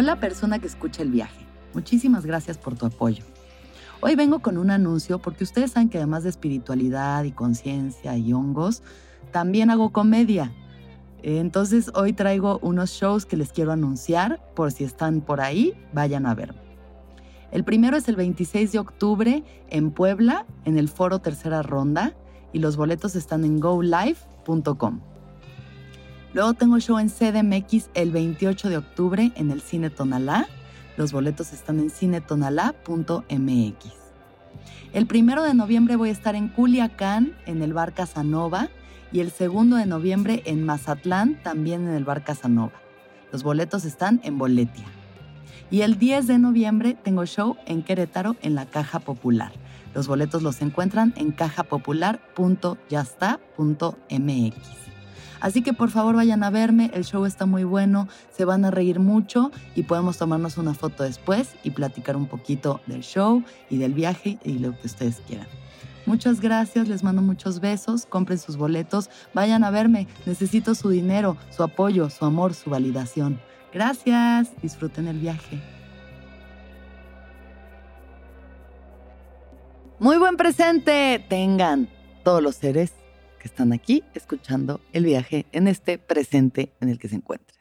Hola persona que escucha el viaje. Muchísimas gracias por tu apoyo. Hoy vengo con un anuncio porque ustedes saben que además de espiritualidad y conciencia y hongos, también hago comedia. Entonces hoy traigo unos shows que les quiero anunciar. Por si están por ahí, vayan a verme. El primero es el 26 de octubre en Puebla, en el foro Tercera Ronda, y los boletos están en golive.com. Luego tengo show en CDMX el 28 de octubre en el Cine Tonalá. Los boletos están en cinetonalá.mx. El primero de noviembre voy a estar en Culiacán, en el bar Casanova, y el segundo de noviembre en Mazatlán, también en el bar Casanova. Los boletos están en Boletia. Y el 10 de noviembre tengo show en Querétaro en la Caja Popular. Los boletos los encuentran en cajapopular.yasta.mx. Así que por favor vayan a verme, el show está muy bueno, se van a reír mucho y podemos tomarnos una foto después y platicar un poquito del show y del viaje y lo que ustedes quieran. Muchas gracias, les mando muchos besos, compren sus boletos, vayan a verme, necesito su dinero, su apoyo, su amor, su validación. Gracias, disfruten el viaje. Muy buen presente. Tengan todos los seres que están aquí escuchando el viaje en este presente en el que se encuentran.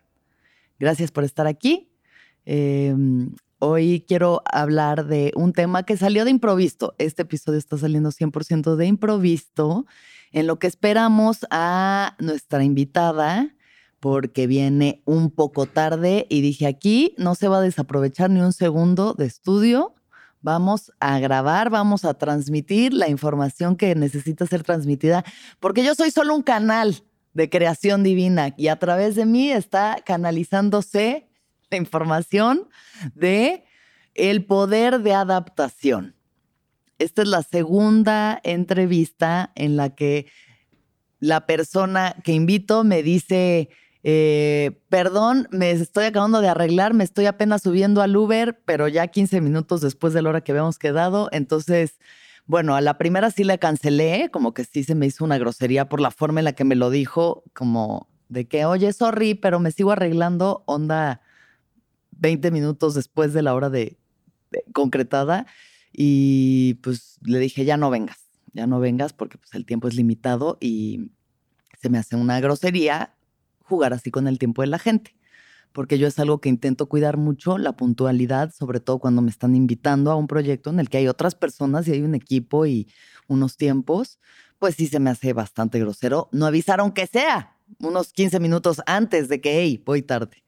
Gracias por estar aquí. Em, hoy quiero hablar de un tema que salió de improviso. Este episodio está saliendo 100% de improviso en lo que esperamos a nuestra invitada porque viene un poco tarde y dije aquí no se va a desaprovechar ni un segundo de estudio Vamos a grabar, vamos a transmitir la información que necesita ser transmitida, porque yo soy solo un canal de creación divina y a través de mí está canalizándose la información de el poder de adaptación. Esta es la segunda entrevista en la que la persona que invito me dice, eh, perdón, me estoy acabando de arreglar, me estoy apenas subiendo al Uber, pero ya 15 minutos después de la hora que habíamos quedado. Entonces, bueno, a la primera sí la cancelé, como que sí se me hizo una grosería por la forma en la que me lo dijo, como de que, oye, sorry, pero me sigo arreglando, onda 20 minutos después de la hora de, concretada. Y pues le dije, ya no vengas, ya no vengas porque pues el tiempo es limitado y se me hace una grosería jugar así con el tiempo de la gente, porque yo es algo que intento cuidar mucho, la puntualidad, sobre todo cuando me están invitando a un proyecto en el que hay otras personas y hay un equipo y unos tiempos, pues sí se me hace bastante grosero. No avisaron que sea unos 15 minutos antes de que, hey, voy tarde.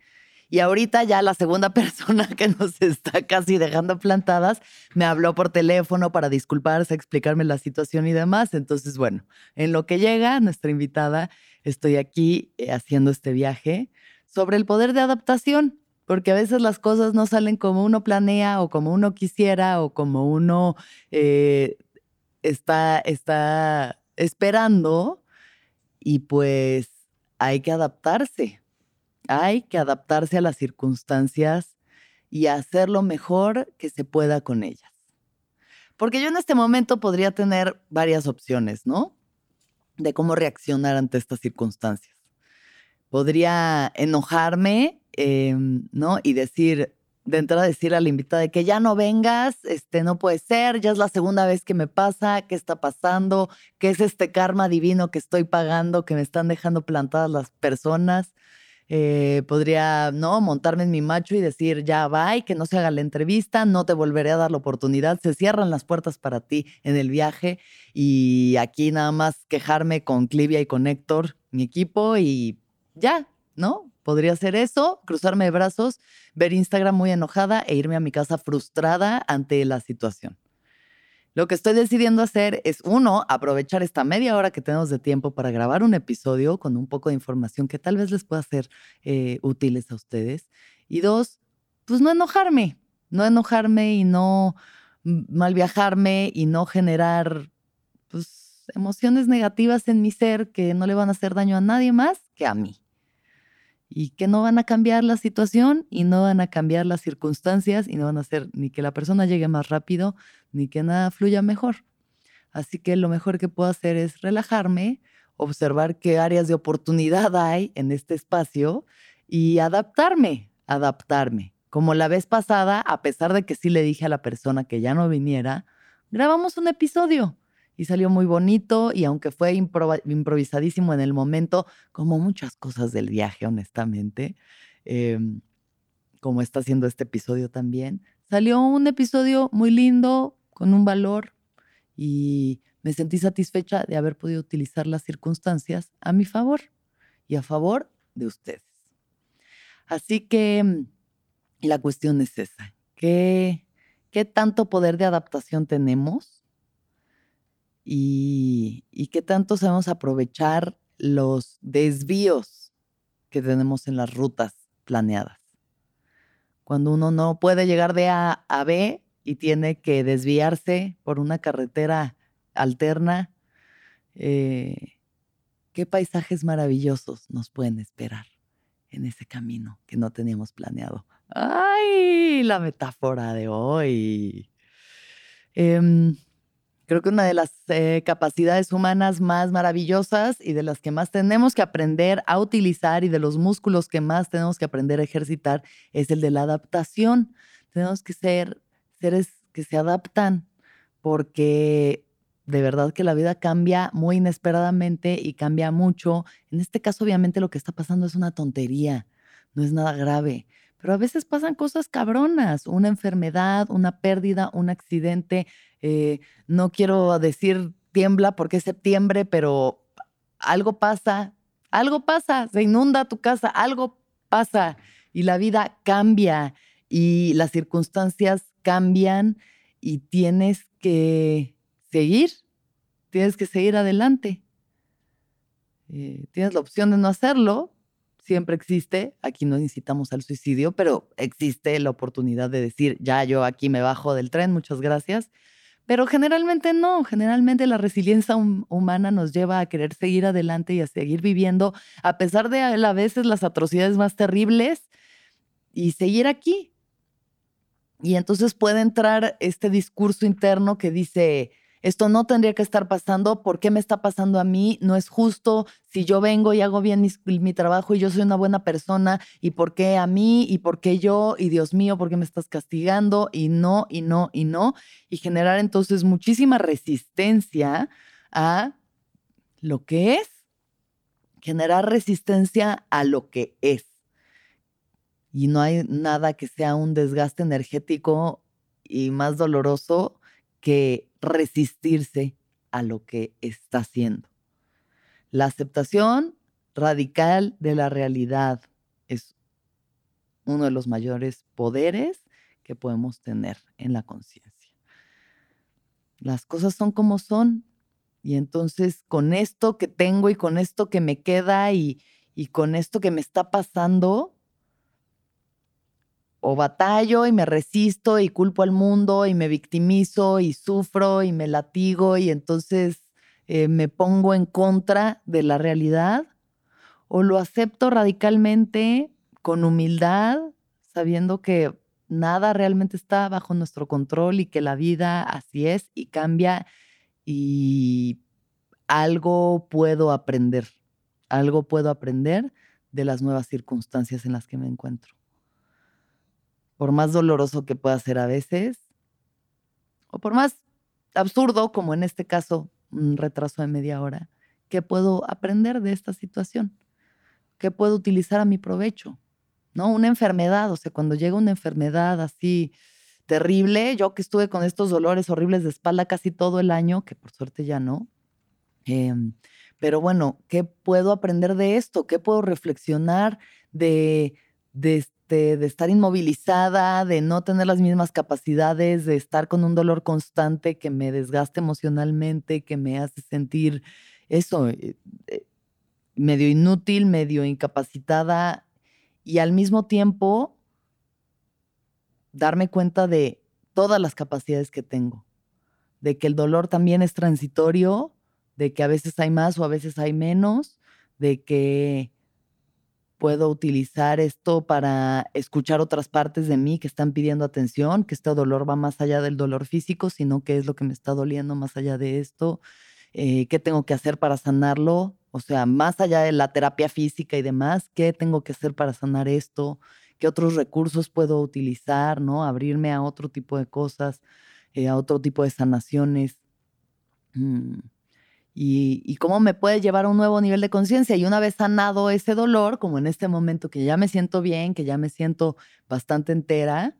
Y ahorita ya la segunda persona que nos está casi dejando plantadas me habló por teléfono para disculparse, explicarme la situación y demás. Entonces, bueno, en lo que llega nuestra invitada, estoy aquí eh, haciendo este viaje sobre el poder de adaptación, porque a veces las cosas no salen como uno planea o como uno quisiera o como uno eh, está, está esperando y pues hay que adaptarse, hay que adaptarse a las circunstancias y hacer lo mejor que se pueda con ellas. Porque yo en este momento podría tener varias opciones, ¿no? De cómo reaccionar ante estas circunstancias. Podría enojarme, em, ¿no? Y decir, de entrada decir a la invitada que ya no vengas, este no puede ser, ya es la segunda vez que me pasa, ¿qué está pasando? ¿Qué es este karma divino que estoy pagando, que me están dejando plantadas las personas? Eh, podría, ¿no? Montarme en mi macho y decir, ya va, que no se haga la entrevista, no te volveré a dar la oportunidad, se cierran las puertas para ti en el viaje y aquí nada más quejarme con Clivia y con Héctor, mi equipo, y ya, ¿no? Podría hacer eso, cruzarme de brazos, ver Instagram muy enojada e irme a mi casa frustrada ante la situación. Lo que estoy decidiendo hacer es, uno, aprovechar esta media hora que tenemos de tiempo para grabar un episodio con un poco de información que tal vez les pueda ser eh, útiles a ustedes. Y dos, pues no enojarme, no enojarme y no mal viajarme y no generar pues, emociones negativas en mi ser que no le van a hacer daño a nadie más que a mí. Y que no van a cambiar la situación y no van a cambiar las circunstancias y no van a hacer ni que la persona llegue más rápido ni que nada fluya mejor. Así que lo mejor que puedo hacer es relajarme, observar qué áreas de oportunidad hay en este espacio y adaptarme, adaptarme. Como la vez pasada, a pesar de que sí le dije a la persona que ya no viniera, grabamos un episodio y salió muy bonito y aunque fue improvisadísimo en el momento, como muchas cosas del viaje, honestamente, em, como está haciendo este episodio también, salió un episodio muy lindo, con un valor y me sentí satisfecha de haber podido utilizar las circunstancias a mi favor y a favor de ustedes. Así que mm, la cuestión es esa. ¿Qué, qué tanto poder de adaptación tenemos? Y, qué tanto sabemos aprovechar los desvíos que tenemos en las rutas planeadas. Cuando uno no puede llegar de A a B y tiene que desviarse por una carretera alterna, eh, qué paisajes maravillosos nos pueden esperar en ese camino que no teníamos planeado. ¡Ay! La metáfora de hoy. Em, creo que una de las eh, capacidades humanas más maravillosas y de las que más tenemos que aprender a utilizar y de los músculos que más tenemos que aprender a ejercitar es el de la adaptación. Tenemos que ser seres que se adaptan porque de verdad que la vida cambia muy inesperadamente y cambia mucho. En este caso, obviamente, lo que está pasando es una tontería, no es nada grave, pero a veces pasan cosas cabronas, una enfermedad, una pérdida, un accidente. Eh, no quiero decir tiembla porque es septiembre, pero algo pasa, algo pasa, se inunda tu casa, algo pasa y la vida cambia y las circunstancias cambian y tienes que seguir, tienes que seguir adelante. Eh, tienes la opción de no hacerlo, siempre existe, aquí no incitamos al suicidio, pero existe la oportunidad de decir, ya yo aquí me bajo del tren, muchas gracias. Pero generalmente no, generalmente la resiliencia humana nos lleva a querer seguir adelante y a seguir viviendo, a pesar de a veces las atrocidades más terribles, y seguir aquí. Y entonces puede entrar este discurso interno que dice, esto no tendría que estar pasando, ¿por qué me está pasando a mí? No es justo si yo vengo y hago bien mi, trabajo y yo soy una buena persona, ¿y por qué a mí? ¿Y por qué yo? Y Dios mío, ¿por qué me estás castigando? Y no, y no, y no. Y generar entonces muchísima resistencia a lo que es, generar resistencia a lo que es. Y no hay nada que sea un desgaste energético y más doloroso que resistirse a lo que está haciendo. La aceptación radical de la realidad es uno de los mayores poderes que podemos tener en la conciencia. Las cosas son como son y entonces con esto que tengo y con esto que me queda y, y con esto que me está pasando, o batallo y me resisto y culpo al mundo y me victimizo y sufro y me latigo y entonces eh, me pongo en contra de la realidad, o lo acepto radicalmente con humildad, sabiendo que nada realmente está bajo nuestro control y que la vida así es y cambia y algo puedo aprender, algo puedo aprender de las nuevas circunstancias en las que me encuentro por más doloroso que pueda ser a veces, o por más absurdo, como en este caso, un retraso de media hora, ¿qué puedo aprender de esta situación? ¿Qué puedo utilizar a mi provecho? ¿No? Una enfermedad, o sea, cuando llega una enfermedad así terrible, yo que estuve con estos dolores horribles de espalda casi todo el año, que por suerte ya no, em, pero bueno, ¿qué puedo aprender de esto? ¿Qué puedo reflexionar de, de de estar inmovilizada, de no tener las mismas capacidades, de estar con un dolor constante que me desgaste emocionalmente, que me hace sentir eso, eh, eh, medio inútil, medio incapacitada y al mismo tiempo darme cuenta de todas las capacidades que tengo, de que el dolor también es transitorio, de que a veces hay más o a veces hay menos, de que puedo utilizar esto para escuchar otras partes de mí que están pidiendo atención, que este dolor va más allá del dolor físico, sino que es lo que me está doliendo más allá de esto, eh, qué tengo que hacer para sanarlo, o sea, más allá de la terapia física y demás, qué tengo que hacer para sanar esto, qué otros recursos puedo utilizar, ¿no? Abrirme a otro tipo de cosas, eh, a otro tipo de sanaciones. Mm y, cómo me puede llevar a un nuevo nivel de conciencia. Y una vez sanado ese dolor, como en este momento que ya me siento bien, que ya me siento bastante entera,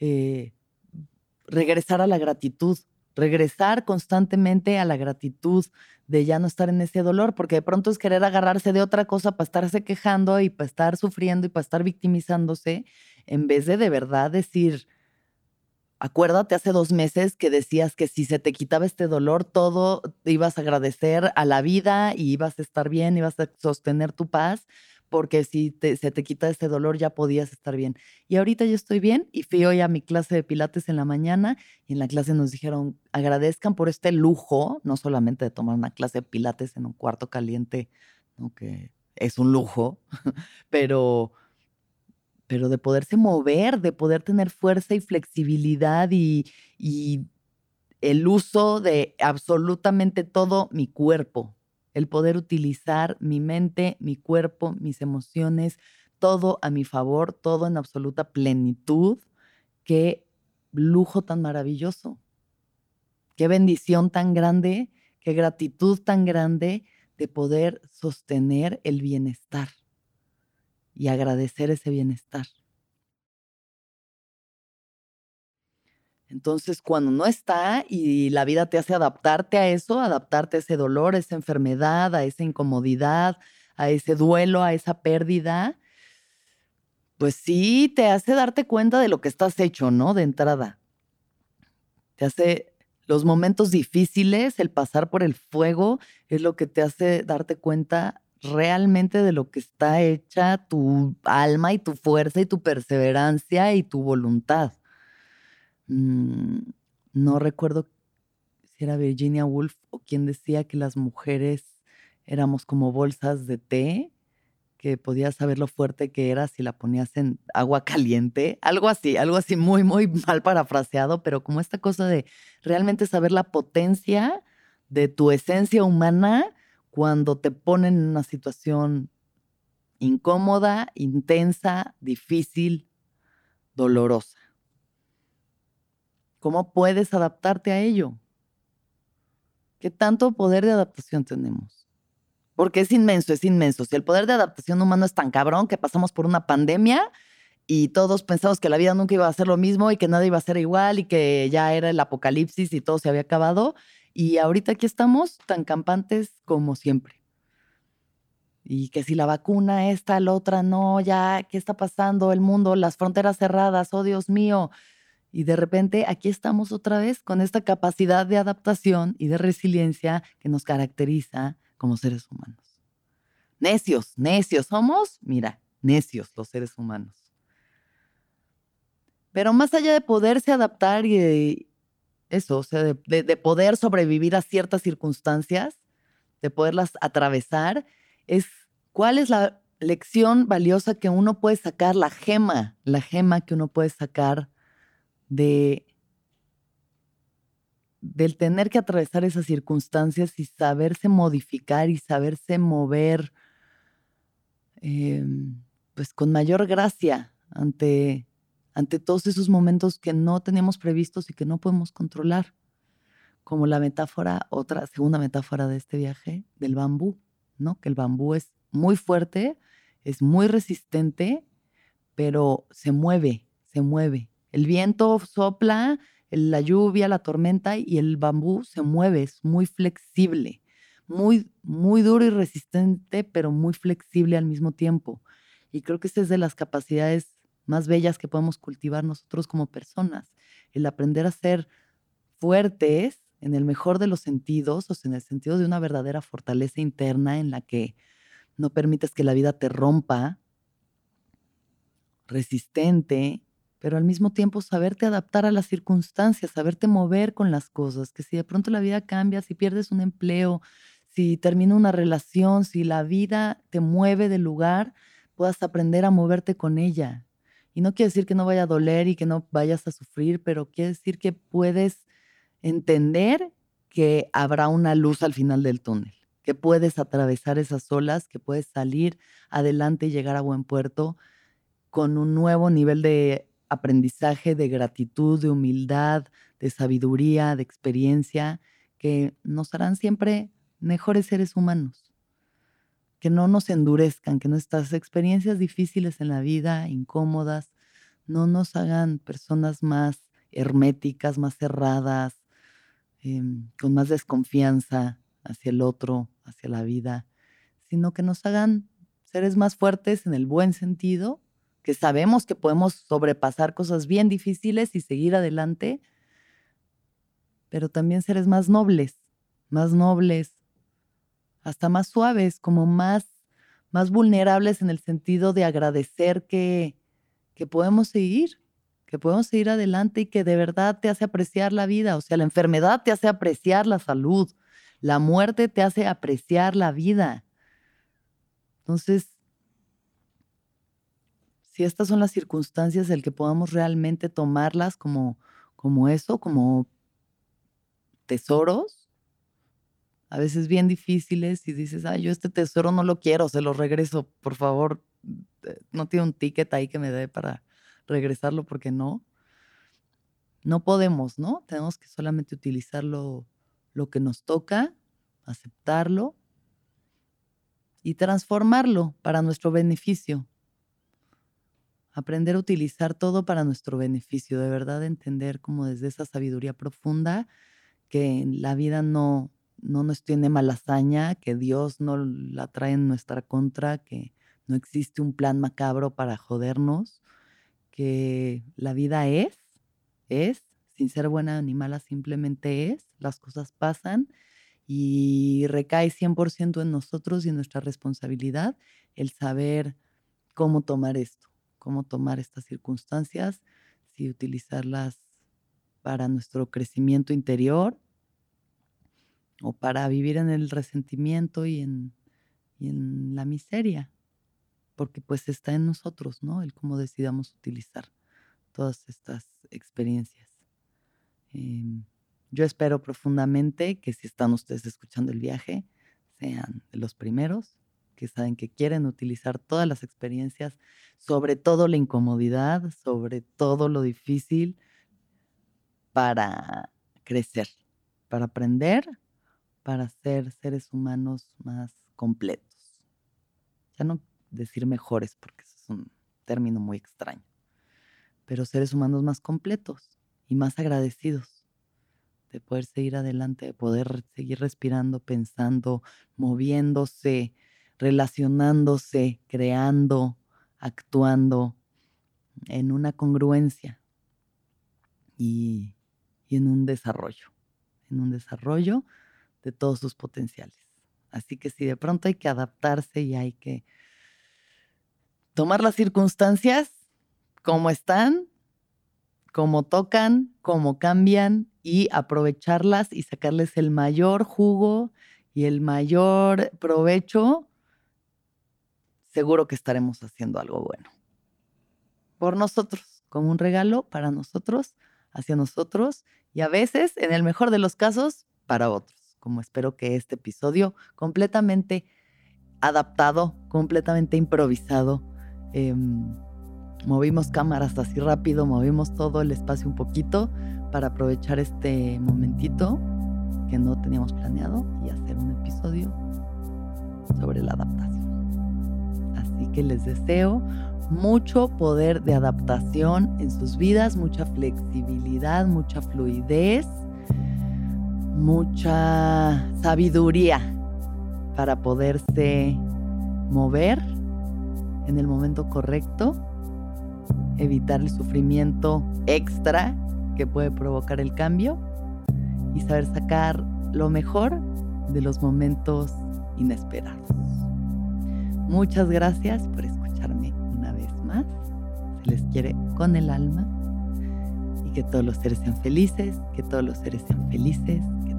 eh, regresar a la gratitud, regresar constantemente a la gratitud de ya no estar en ese dolor, porque de pronto es querer agarrarse de otra cosa para estarse quejando y para estar sufriendo y para estar victimizándose, en vez de de verdad decir, Acuérdate hace dos meses que decías que si se te quitaba este dolor, todo ibas a agradecer a la vida y ibas a estar bien, ibas a sostener tu paz, porque si se te quita este dolor ya podías estar bien. Y ahorita yo estoy bien y fui hoy a mi clase de pilates en la mañana y en la clase nos dijeron, agradezcan por este lujo, no solamente de tomar una clase de pilates en un cuarto caliente, que es un lujo, pero pero de poderse mover, de poder tener fuerza y flexibilidad y, el uso de absolutamente todo mi cuerpo, el poder utilizar mi mente, mi cuerpo, mis emociones, todo a mi favor, todo en absoluta plenitud. Qué lujo tan maravilloso, qué bendición tan grande, qué gratitud tan grande de poder sostener el bienestar y agradecer ese bienestar. Entonces, cuando no está y la vida te hace adaptarte a eso, adaptarte a ese dolor, a esa enfermedad, a esa incomodidad, a ese duelo, a esa pérdida, pues sí te hace darte cuenta de lo que estás hecho, ¿no? De entrada. Te hace los momentos difíciles, el pasar por el fuego, es lo que te hace darte cuenta realmente de lo que está hecha tu alma y tu fuerza y tu perseverancia y tu voluntad. Mm, no recuerdo si era Virginia Woolf o quien decía que las mujeres éramos como bolsas de té, que podías saber lo fuerte que era si la ponías en agua caliente, algo así, algo así muy, muy mal parafraseado, pero como esta cosa de realmente saber la potencia de tu esencia humana cuando te ponen en una situación incómoda, intensa, difícil, dolorosa. ¿Cómo puedes adaptarte a ello? ¿Qué tanto poder de adaptación tenemos? Porque es inmenso, es inmenso. Si el poder de adaptación humano es tan cabrón que pasamos por una pandemia y todos pensamos que la vida nunca iba a ser lo mismo y que nada iba a ser igual y que ya era el apocalipsis y todo se había acabado, y ahorita aquí estamos tan campantes como siempre. Y que si la vacuna esta, la otra no, ya, ¿qué está pasando? El mundo, las fronteras cerradas, oh Dios mío. Y de repente aquí estamos otra vez con esta capacidad de adaptación y de resiliencia que nos caracteriza como seres humanos. Necios, necios somos, mira, necios los seres humanos. Pero más allá de poderse adaptar y eso, o sea, de, poder sobrevivir a ciertas circunstancias, de poderlas atravesar, es cuál es la lección valiosa que uno puede sacar, la gema, la gema que uno puede sacar de del tener que atravesar esas circunstancias y saberse modificar y saberse mover em, pues con mayor gracia ante ante todos esos momentos que no teníamos previstos y que no podemos controlar. Como la metáfora, otra segunda metáfora de este viaje, del bambú, ¿no? Que el bambú es muy fuerte, es muy resistente, pero se mueve, se mueve. El viento sopla, la lluvia, la tormenta y el bambú se mueve, es muy flexible, muy, muy duro y resistente, pero muy flexible al mismo tiempo. Y creo que esta es de las capacidades más bellas que podemos cultivar nosotros como personas. El aprender a ser fuertes en el mejor de los sentidos, o sea, en el sentido de una verdadera fortaleza interna en la que no permites que la vida te rompa, resistente, pero al mismo tiempo saberte adaptar a las circunstancias, saberte mover con las cosas, que si de pronto la vida cambia, si pierdes un empleo, si termina una relación, si la vida te mueve de lugar, puedas aprender a moverte con ella. Y no quiere decir que no vaya a doler y que no vayas a sufrir, pero quiere decir que puedes entender que habrá una luz al final del túnel, que puedes atravesar esas olas, que puedes salir adelante y llegar a buen puerto con un nuevo nivel de aprendizaje, de gratitud, de humildad, de sabiduría, de experiencia, que nos harán siempre mejores seres humanos. Que no nos endurezcan, que nuestras experiencias difíciles en la vida, incómodas, no nos hagan personas más herméticas, más cerradas, em, con más desconfianza hacia el otro, hacia la vida, sino que nos hagan seres más fuertes en el buen sentido que sabemos que podemos sobrepasar cosas bien difíciles y seguir adelante, pero también seres más nobles, más nobles, hasta más suaves, como más, más vulnerables en el sentido de agradecer que, que podemos seguir, que podemos seguir adelante y que de verdad te hace apreciar la vida. O sea, la enfermedad te hace apreciar la salud, la muerte te hace apreciar la vida. Entonces, si estas son las circunstancias, el que podamos realmente tomarlas como, como eso, como tesoros, a veces bien difíciles y dices, ay, yo este tesoro no lo quiero, se lo regreso, por favor, eh, no tiene un ticket ahí que me dé para regresarlo porque no. No podemos, ¿no? Tenemos que solamente utilizar lo, lo que nos toca, aceptarlo y transformarlo para nuestro beneficio aprender a utilizar todo para nuestro beneficio, de verdad entender como desde esa sabiduría profunda que la vida no, no nos tiene mala hazaña, que Dios no la trae en nuestra contra, que no existe un plan macabro para jodernos, que la vida es, es, sin ser buena ni mala, simplemente es, las cosas pasan y recae 100% en nosotros y en nuestra responsabilidad el saber cómo tomar esto cómo tomar estas circunstancias, si utilizarlas para nuestro crecimiento interior o para vivir en el resentimiento y en, en la miseria, porque pues está en nosotros, ¿no? El cómo decidamos utilizar todas estas experiencias. Em, yo espero profundamente que si están ustedes escuchando el viaje, sean los primeros que saben que quieren utilizar todas las experiencias, sobre todo la incomodidad, sobre todo lo difícil, para crecer, para aprender, para ser seres humanos más completos. Ya no decir mejores, porque es un término muy extraño, pero seres humanos más completos y más agradecidos de poder seguir adelante, de poder seguir respirando, pensando, moviéndose, relacionándose, creando, actuando en una congruencia y, en un desarrollo, en un desarrollo de todos sus potenciales. Así que si de pronto hay que adaptarse y hay que tomar las circunstancias como están, como tocan, como cambian y aprovecharlas y sacarles el mayor jugo y el mayor provecho seguro que estaremos haciendo algo bueno. Por nosotros, como un regalo para nosotros, hacia nosotros y a veces, en el mejor de los casos, para otros, como espero que este episodio completamente adaptado, completamente improvisado. Em, movimos cámaras así rápido, movimos todo el espacio un poquito para aprovechar este momentito que no teníamos planeado y hacer un episodio sobre la adaptación. Así que les deseo mucho poder de adaptación en sus vidas, mucha flexibilidad, mucha fluidez, mucha sabiduría para poderse mover en el momento correcto, evitar el sufrimiento extra que puede provocar el cambio y saber sacar lo mejor de los momentos inesperados. Muchas gracias por escucharme una vez más. Se les quiere con el alma que todos los seres sean felices, que todos los seres sean felices,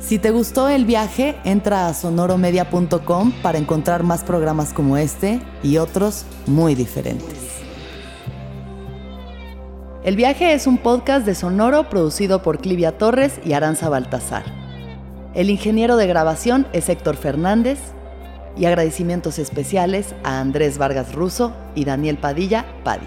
Si te gustó el viaje, entra a sonoromedia.com para encontrar más programas como este y otros muy diferentes. El viaje es un podcast de Sonoro producido por Clivia Torres y Aranza Baltasar. El ingeniero de grabación es Héctor Fernández y agradecimientos especiales a Andrés Vargas Russo y Daniel Padilla Padi.